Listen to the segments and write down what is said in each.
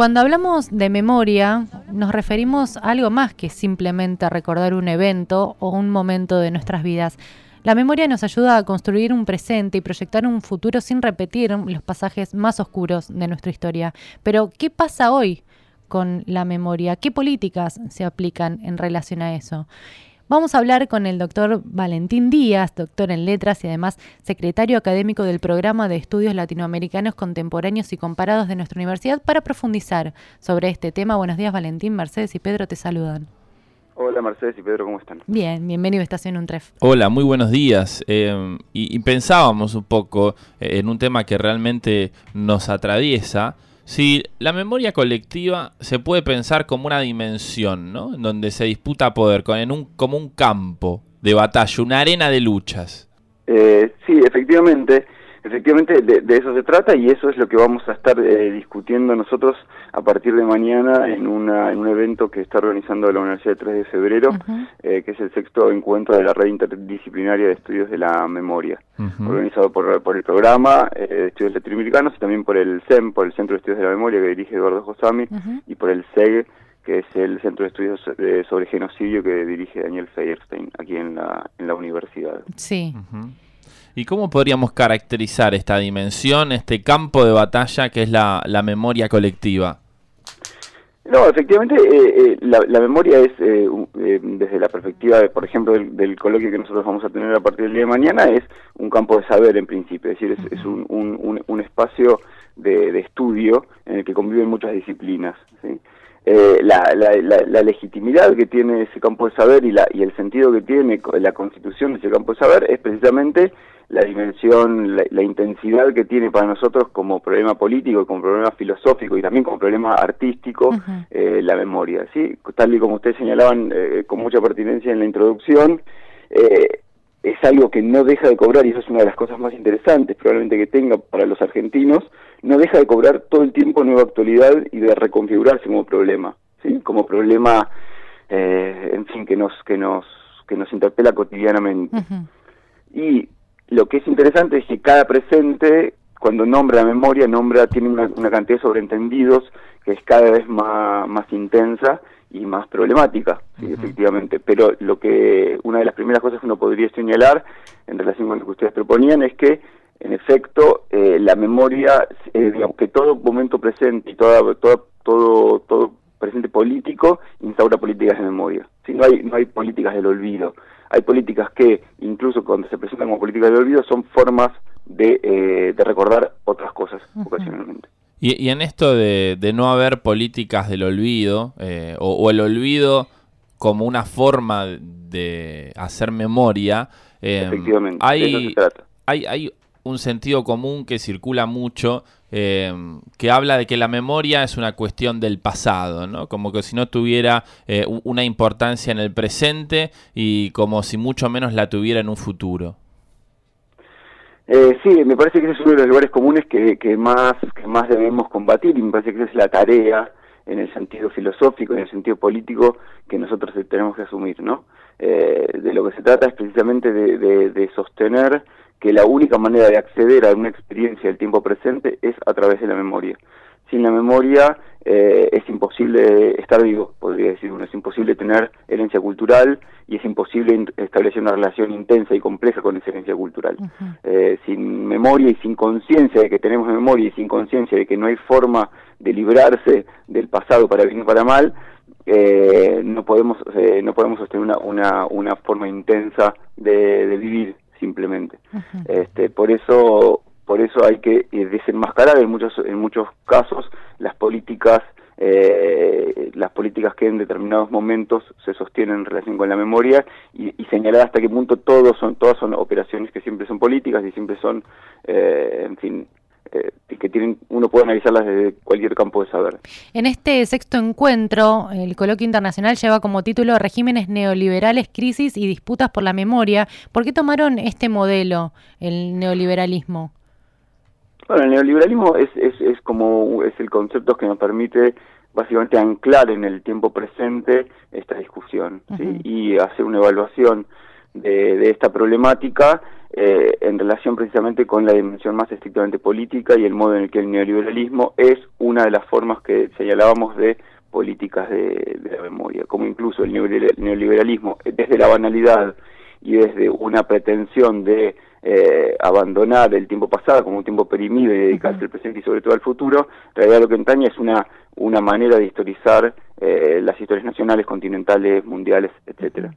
Cuando hablamos de memoria, nos referimos a algo más que simplemente recordar un evento o un momento de nuestras vidas. La memoria nos ayuda a construir un presente y proyectar un futuro sin repetir los pasajes más oscuros de nuestra historia. Pero, ¿qué pasa hoy con la memoria? ¿Qué políticas se aplican en relación a eso? Vamos a hablar con el doctor Valentín Díaz, doctor en letras y además secretario académico del Programa de Estudios Latinoamericanos Contemporáneos y Comparados de nuestra universidad, para profundizar sobre este tema. Buenos días, Valentín, Mercedes y Pedro te saludan. Hola Mercedes y Pedro, ¿cómo están? Bien, bienvenido a Estación Un Tref. Hola, muy buenos días. Eh, y, pensábamos un poco eh, en un tema que realmente nos atraviesa, si la memoria colectiva se puede pensar como una dimensión, ¿no? En donde se disputa poder, en un, como un campo de batalla, una arena de luchas. Eh, sí, efectivamente. Efectivamente, de, eso se trata y eso es lo que vamos a estar eh, discutiendo nosotros a partir de mañana en, una, en un evento que está organizando la Universidad de 3 de febrero, eh, que es el sexto encuentro de la Red Interdisciplinaria de Estudios de la Memoria, organizado por, por el programa eh, de Estudios Latinoamericanos y también por el CEM, por el Centro de Estudios de la Memoria que dirige Eduardo Josami, y por el SEG, que es el Centro de Estudios sobre Genocidio que dirige Daniel Feierstein aquí en la, en la universidad. Sí. ¿Y cómo podríamos caracterizar esta dimensión, este campo de batalla que es la, memoria colectiva? No, efectivamente, eh, eh, la, memoria es, eh, desde la perspectiva, de, por ejemplo, del, coloquio que nosotros vamos a tener a partir del día de mañana, es un campo de saber en principio, es decir, es, un, espacio de, estudio en el que conviven muchas disciplinas. La, la, legitimidad que tiene ese campo de saber y, la, y el sentido que tiene la constitución de ese campo de saber es precisamente la dimensión, la, intensidad que tiene para nosotros como problema político, como problema filosófico y también como problema artístico eh, la memoria. ¿sí? Tal y como ustedes señalaban eh, con mucha pertinencia en la introducción, eh, es algo que no deja de cobrar, y eso es una de las cosas más interesantes probablemente que tenga para los argentinos, no deja de cobrar todo el tiempo nueva actualidad y de reconfigurarse como problema, ¿sí? como problema, en fin, que nos, que nos, que nos interpela cotidianamente. Y lo que es interesante es que cada presente, cuando nombra memoria, nombra, tiene una, cantidad de sobreentendidos que es cada vez más, más intensa y más problemática, efectivamente. Pero lo que una de las primeras cosas que uno podría señalar en relación con lo que ustedes proponían es que, en efecto, eh, la memoria, eh, digamos que todo momento presente y toda, todo, todo, todo presente político instaura políticas de memoria. Si no hay, no hay políticas del olvido hay políticas que, incluso cuando se presentan como políticas de olvido, son formas de, eh, recordar otras cosas ocasionalmente. Y, en esto de, no haber políticas del olvido, eh, o, el olvido como una forma de hacer memoria, eh, Efectivamente, hay, hay, hay un sentido común que circula mucho, eh, que habla de que la memoria es una cuestión del pasado, ¿no? Como que si no tuviera eh, una importancia en el presente y como si mucho menos la tuviera en un futuro. Eh, sí, me parece que ese es uno de los lugares comunes que, que, más, que más debemos combatir y me parece que esa es la tarea en el sentido filosófico, en el sentido político que nosotros tenemos que asumir, ¿no? de lo que se trata es precisamente de sostener que la única manera de acceder a una experiencia del tiempo presente es a través de la memoria. Sin la memoria eh, es imposible estar vivo, podría decir uno, es imposible tener herencia cultural y es imposible establecer una relación intensa y compleja con esa herencia cultural. Eh, sin memoria y sin conciencia de que tenemos memoria y sin conciencia de que no hay forma de librarse del pasado para bien o para mal, eh, no podemos no podemos sostener una, una, una forma intensa de, de vivir simplemente. este, por eso por eso hay que eh, desenmascarar en muchos en muchos casos las políticas eh, las políticas que en determinados momentos se sostienen en relación con la memoria y, señalar hasta qué punto todos son todas son operaciones que siempre son políticas y siempre son eh, en fin eh, que tienen, uno puede analizarlas desde cualquier campo de saber. En este sexto encuentro, el coloquio internacional lleva como título Regímenes neoliberales, crisis y disputas por la memoria. ¿Por qué tomaron este modelo, el neoliberalismo? Bueno, el neoliberalismo es, es, es como es el concepto que nos permite básicamente anclar en el tiempo presente esta discusión y hacer una evaluación de, esta problemática eh, en relación precisamente con la dimensión más estrictamente política y el modo en el que el neoliberalismo es una de las formas que señalábamos de políticas de, la memoria, como incluso el neoliberalismo desde la banalidad y desde una pretensión de eh, abandonar el tiempo pasado como un tiempo perimido y dedicarse al presente y sobre todo al futuro, en realidad lo que entraña es una, una manera de historizar eh, las historias nacionales, continentales, mundiales, etcétera.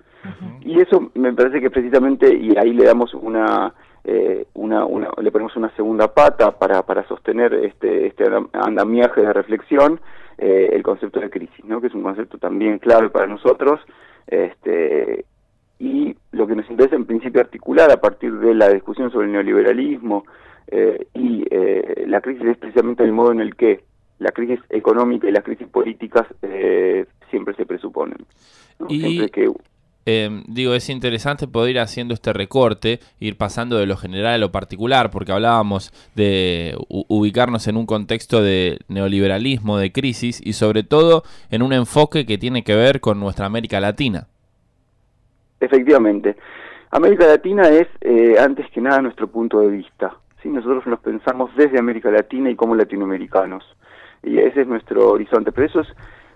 Y eso me parece que precisamente, y ahí le damos una, eh, una, una, le ponemos una segunda pata para, para sostener este, este andamiaje de reflexión, eh, el concepto de crisis, ¿no? que es un concepto también clave para nosotros, este, y lo que nos interesa en principio articular a partir de la discusión sobre el neoliberalismo eh, y eh, la crisis es precisamente el modo en el que la crisis económica y las crisis políticas eh, siempre se presuponen. Y... digo, es interesante poder ir haciendo este recorte, ir pasando de lo general a lo particular, porque hablábamos de ubicarnos en un contexto de neoliberalismo, de crisis y sobre todo en un enfoque que tiene que ver con nuestra América Latina. Efectivamente. América Latina es, eh, antes que nada, nuestro punto de vista. ¿sí? Nosotros nos pensamos desde América Latina y como latinoamericanos. Y ese es nuestro horizonte. Pero eso es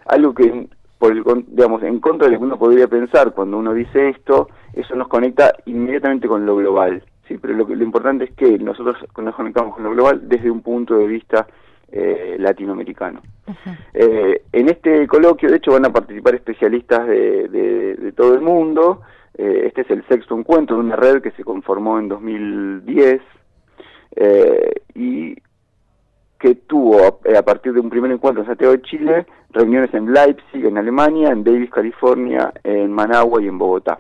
algo que, por el, digamos, en contra de lo que uno podría pensar cuando uno dice esto, eso nos conecta inmediatamente con lo global. ¿sí? Pero lo, lo importante es que nosotros nos conectamos con lo global desde un punto de vista eh, latinoamericano. Eh, en este coloquio, de hecho, van a participar especialistas de, de todo el mundo, eh, este es el sexto encuentro de una red que se conformó en 2010 eh, y que tuvo a, partir de un primer encuentro en Santiago de Chile, reuniones en Leipzig, en Alemania, en Davis, California, en Managua y en Bogotá.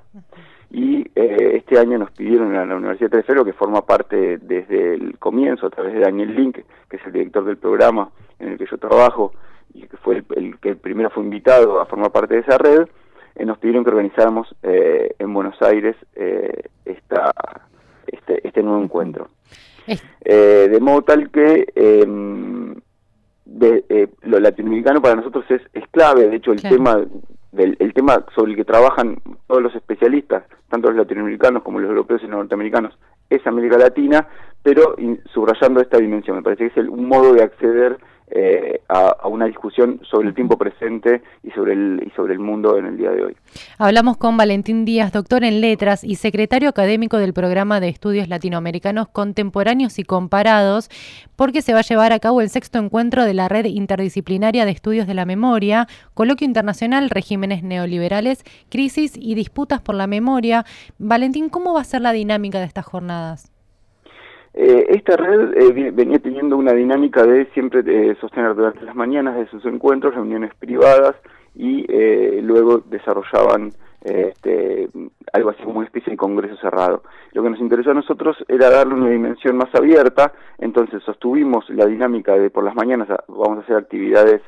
Y este año nos pidieron a la Universidad de Tercero, que forma parte desde el comienzo, a través de Daniel Link, que es el director del programa en el que yo trabajo, y que fue el que primero fue invitado a formar parte de esa red, eh, nos pidieron que organizáramos eh, en Buenos Aires eh, esta, este, este nuevo encuentro. de modo tal que em, lo latinoamericano para nosotros es, es clave, de hecho el tema del el tema sobre el que trabajan todos los especialistas, tanto los latinoamericanos como los europeos y los norteamericanos, es América Latina, pero subrayando esta dimensión, me parece que es un modo de acceder eh, a, una discusión sobre el tiempo presente y sobre el y sobre el mundo en el día de hoy. Hablamos con Valentín Díaz, doctor en letras y secretario académico del programa de estudios latinoamericanos contemporáneos y comparados, porque se va a llevar a cabo el sexto encuentro de la red interdisciplinaria de estudios de la memoria, coloquio internacional regímenes neoliberales, crisis y disputas por la memoria. Valentín, ¿cómo va a ser la dinámica de estas jornadas? Eh, esta red eh, venía teniendo una dinámica de siempre de sostener durante las mañanas de sus encuentros reuniones privadas y eh, luego desarrollaban este, algo así como una especie de congreso cerrado. Lo que nos interesó a nosotros era darle una dimensión más abierta, entonces sostuvimos la dinámica de por las mañanas vamos a hacer actividades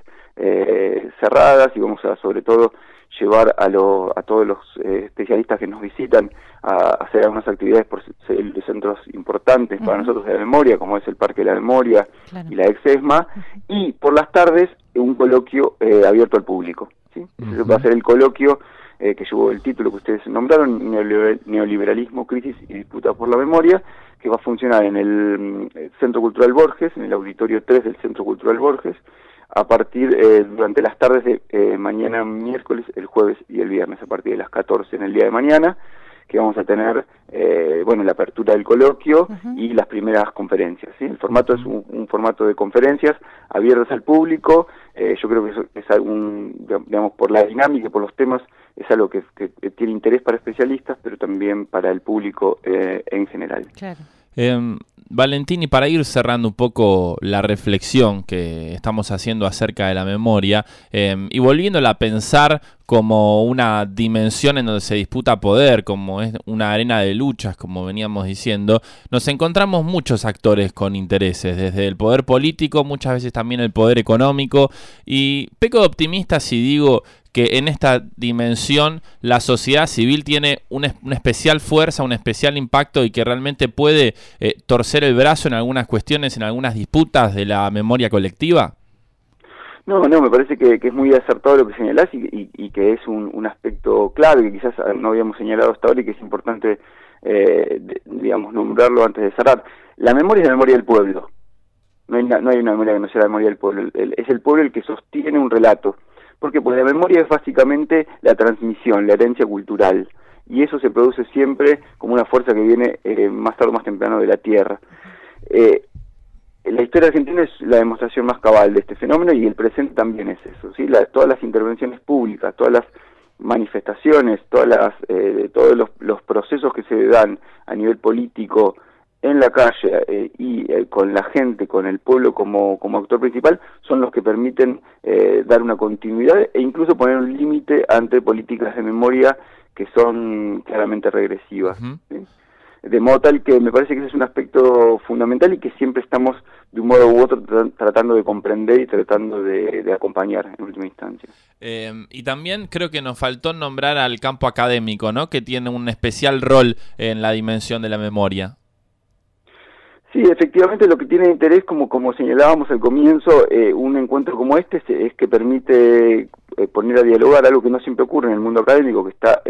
cerradas y vamos a sobre todo llevar a, a todos los eh, especialistas que nos visitan a, hacer algunas actividades por de centros importantes para nosotros de la memoria, como es el Parque de la Memoria y la Exesma, y por las tardes un coloquio eh, abierto al público. ¿sí? va a ser el coloquio eh, que llevó el título que ustedes nombraron, Neoliberalismo, Crisis y Disputa por la Memoria, que va a funcionar en el mm, Centro Cultural Borges, en el Auditorio 3 del Centro Cultural Borges, a partir eh, durante las tardes de eh, mañana miércoles, el jueves y el viernes a partir de las 14 en el día de mañana que vamos a tener eh, bueno la apertura del coloquio y las primeras conferencias ¿sí? el formato es un, formato de conferencias abiertas al público yo creo que es, algún digamos por la dinámica y por los temas es algo que, que, tiene interés para especialistas pero también para el público en general claro. Em, Valentín, y para ir cerrando un poco la reflexión que estamos haciendo acerca de la memoria em, y volviéndola a pensar como una dimensión en donde se disputa poder, como es una arena de luchas, como veníamos diciendo, nos encontramos muchos actores con intereses, desde el poder político, muchas veces también el poder económico, y peco de optimista si digo que en esta dimensión la sociedad civil tiene una, especial fuerza, un especial impacto y que realmente puede eh, torcer el brazo en algunas cuestiones, en algunas disputas de la memoria colectiva? No, no, me parece que, es muy acertado lo que señalás y, que es un, aspecto clave que quizás no habíamos señalado hasta ahora y que es importante, eh, digamos, nombrarlo antes de cerrar. La memoria es la memoria del pueblo. No hay, no hay una memoria que no sea la memoria del pueblo. es el pueblo el que sostiene un relato. Porque pues la memoria es básicamente la transmisión, la herencia cultural. Y eso se produce siempre como una fuerza que viene eh, más tarde o más temprano de la tierra. Eh, la historia argentina es la demostración más cabal de este fenómeno y el presente también es eso, ¿sí? todas las intervenciones públicas, todas las manifestaciones, todas las, eh, todos los, procesos que se dan a nivel político en la calle eh, y eh, con la gente, con el pueblo como, como actor principal, son los que permiten dar una continuidad e incluso poner un límite ante políticas de memoria que son claramente regresivas de modo tal que me parece que ese es un aspecto fundamental y que siempre estamos de un modo u otro tratando de comprender y tratando de, acompañar en última instancia. Eh, y también creo que nos faltó nombrar al campo académico, ¿no? Que tiene un especial rol en la dimensión de la memoria. Sí, efectivamente lo que tiene interés, como, como señalábamos al comienzo, eh, un encuentro como este es, que permite eh, poner a dialogar algo que no siempre ocurre en el mundo académico, que está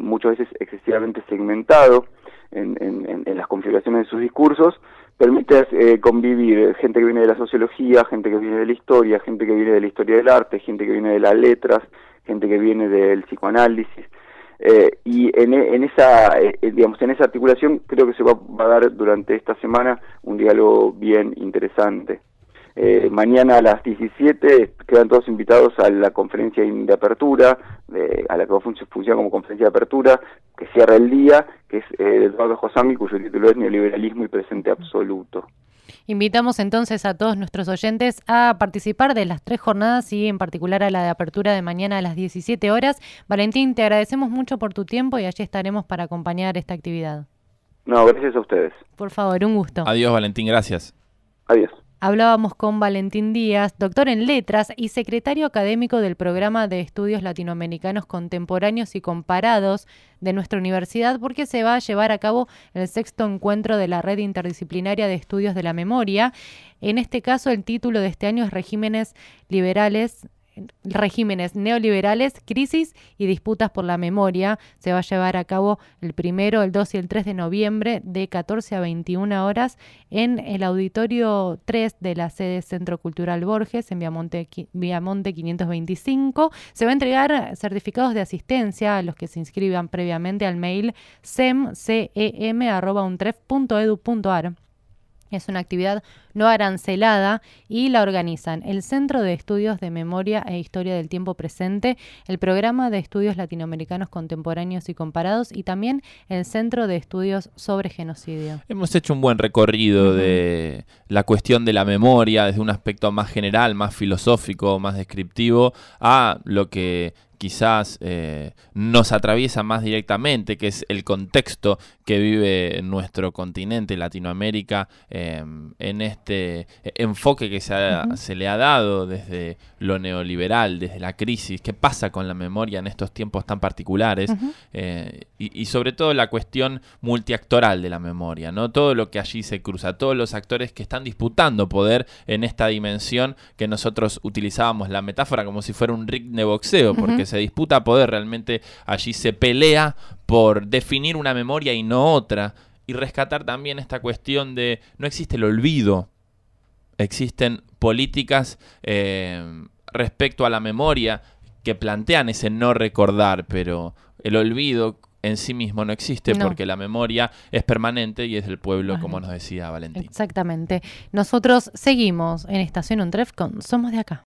muchas veces excesivamente segmentado en, las configuraciones de sus discursos, permite eh, convivir gente que viene de la sociología, gente que viene de la historia, gente que viene de la historia del arte, gente que viene de las letras, gente que viene del psicoanálisis. Eh, y en, en esa eh, digamos en esa articulación creo que se va, a dar durante esta semana un diálogo bien interesante eh, mañana a las 17 quedan todos invitados a la conferencia de apertura, a la que va a funcionar como conferencia de apertura, que cierra el día, que es eh, de Eduardo Josami, cuyo título es Neoliberalismo y Presente Absoluto. Invitamos entonces a todos nuestros oyentes a participar de las tres jornadas y en particular a la de apertura de mañana a las 17 horas. Valentín, te agradecemos mucho por tu tiempo y allí estaremos para acompañar esta actividad. No, gracias a ustedes. Por favor, un gusto. Adiós, Valentín, gracias. Adiós. Hablábamos con Valentín Díaz, doctor en letras y secretario académico del programa de estudios latinoamericanos contemporáneos y comparados de nuestra universidad, porque se va a llevar a cabo el sexto encuentro de la Red Interdisciplinaria de Estudios de la Memoria. En este caso, el título de este año es Regímenes Liberales regímenes neoliberales, crisis y disputas por la memoria. Se va a llevar a cabo el primero, el 2 y el 3 de noviembre de 14 a 21 horas en el auditorio 3 de la sede Centro Cultural Borges en Viamonte, Viamonte 525. Se va a entregar certificados de asistencia a los que se inscriban previamente al mail semcem.untref.edu.ar. Es una actividad no arancelada y la organizan el Centro de Estudios de Memoria e Historia del Tiempo Presente, el Programa de Estudios Latinoamericanos Contemporáneos y Comparados y también el Centro de Estudios sobre Genocidio. Hemos hecho un buen recorrido de la cuestión de la memoria desde un aspecto más general, más filosófico, más descriptivo, a lo que quizás eh, nos atraviesa más directamente, que es el contexto que vive nuestro continente, Latinoamérica, em, en este enfoque que se, se, le ha dado desde lo neoliberal, desde la crisis, qué pasa con la memoria en estos tiempos tan particulares, eh, y, y, sobre todo la cuestión multiactoral de la memoria, ¿no? todo lo que allí se cruza, todos los actores que están disputando poder en esta dimensión que nosotros utilizábamos la metáfora como si fuera un ring de boxeo, porque se disputa poder, realmente allí se pelea por definir una memoria y no otra, y rescatar también esta cuestión de no existe el olvido, existen políticas eh, respecto a la memoria que plantean ese no recordar, pero el olvido en sí mismo no existe porque la memoria es permanente y es del pueblo, como nos decía Valentín. Exactamente. Nosotros seguimos en Estación Untref con Somos de Acá.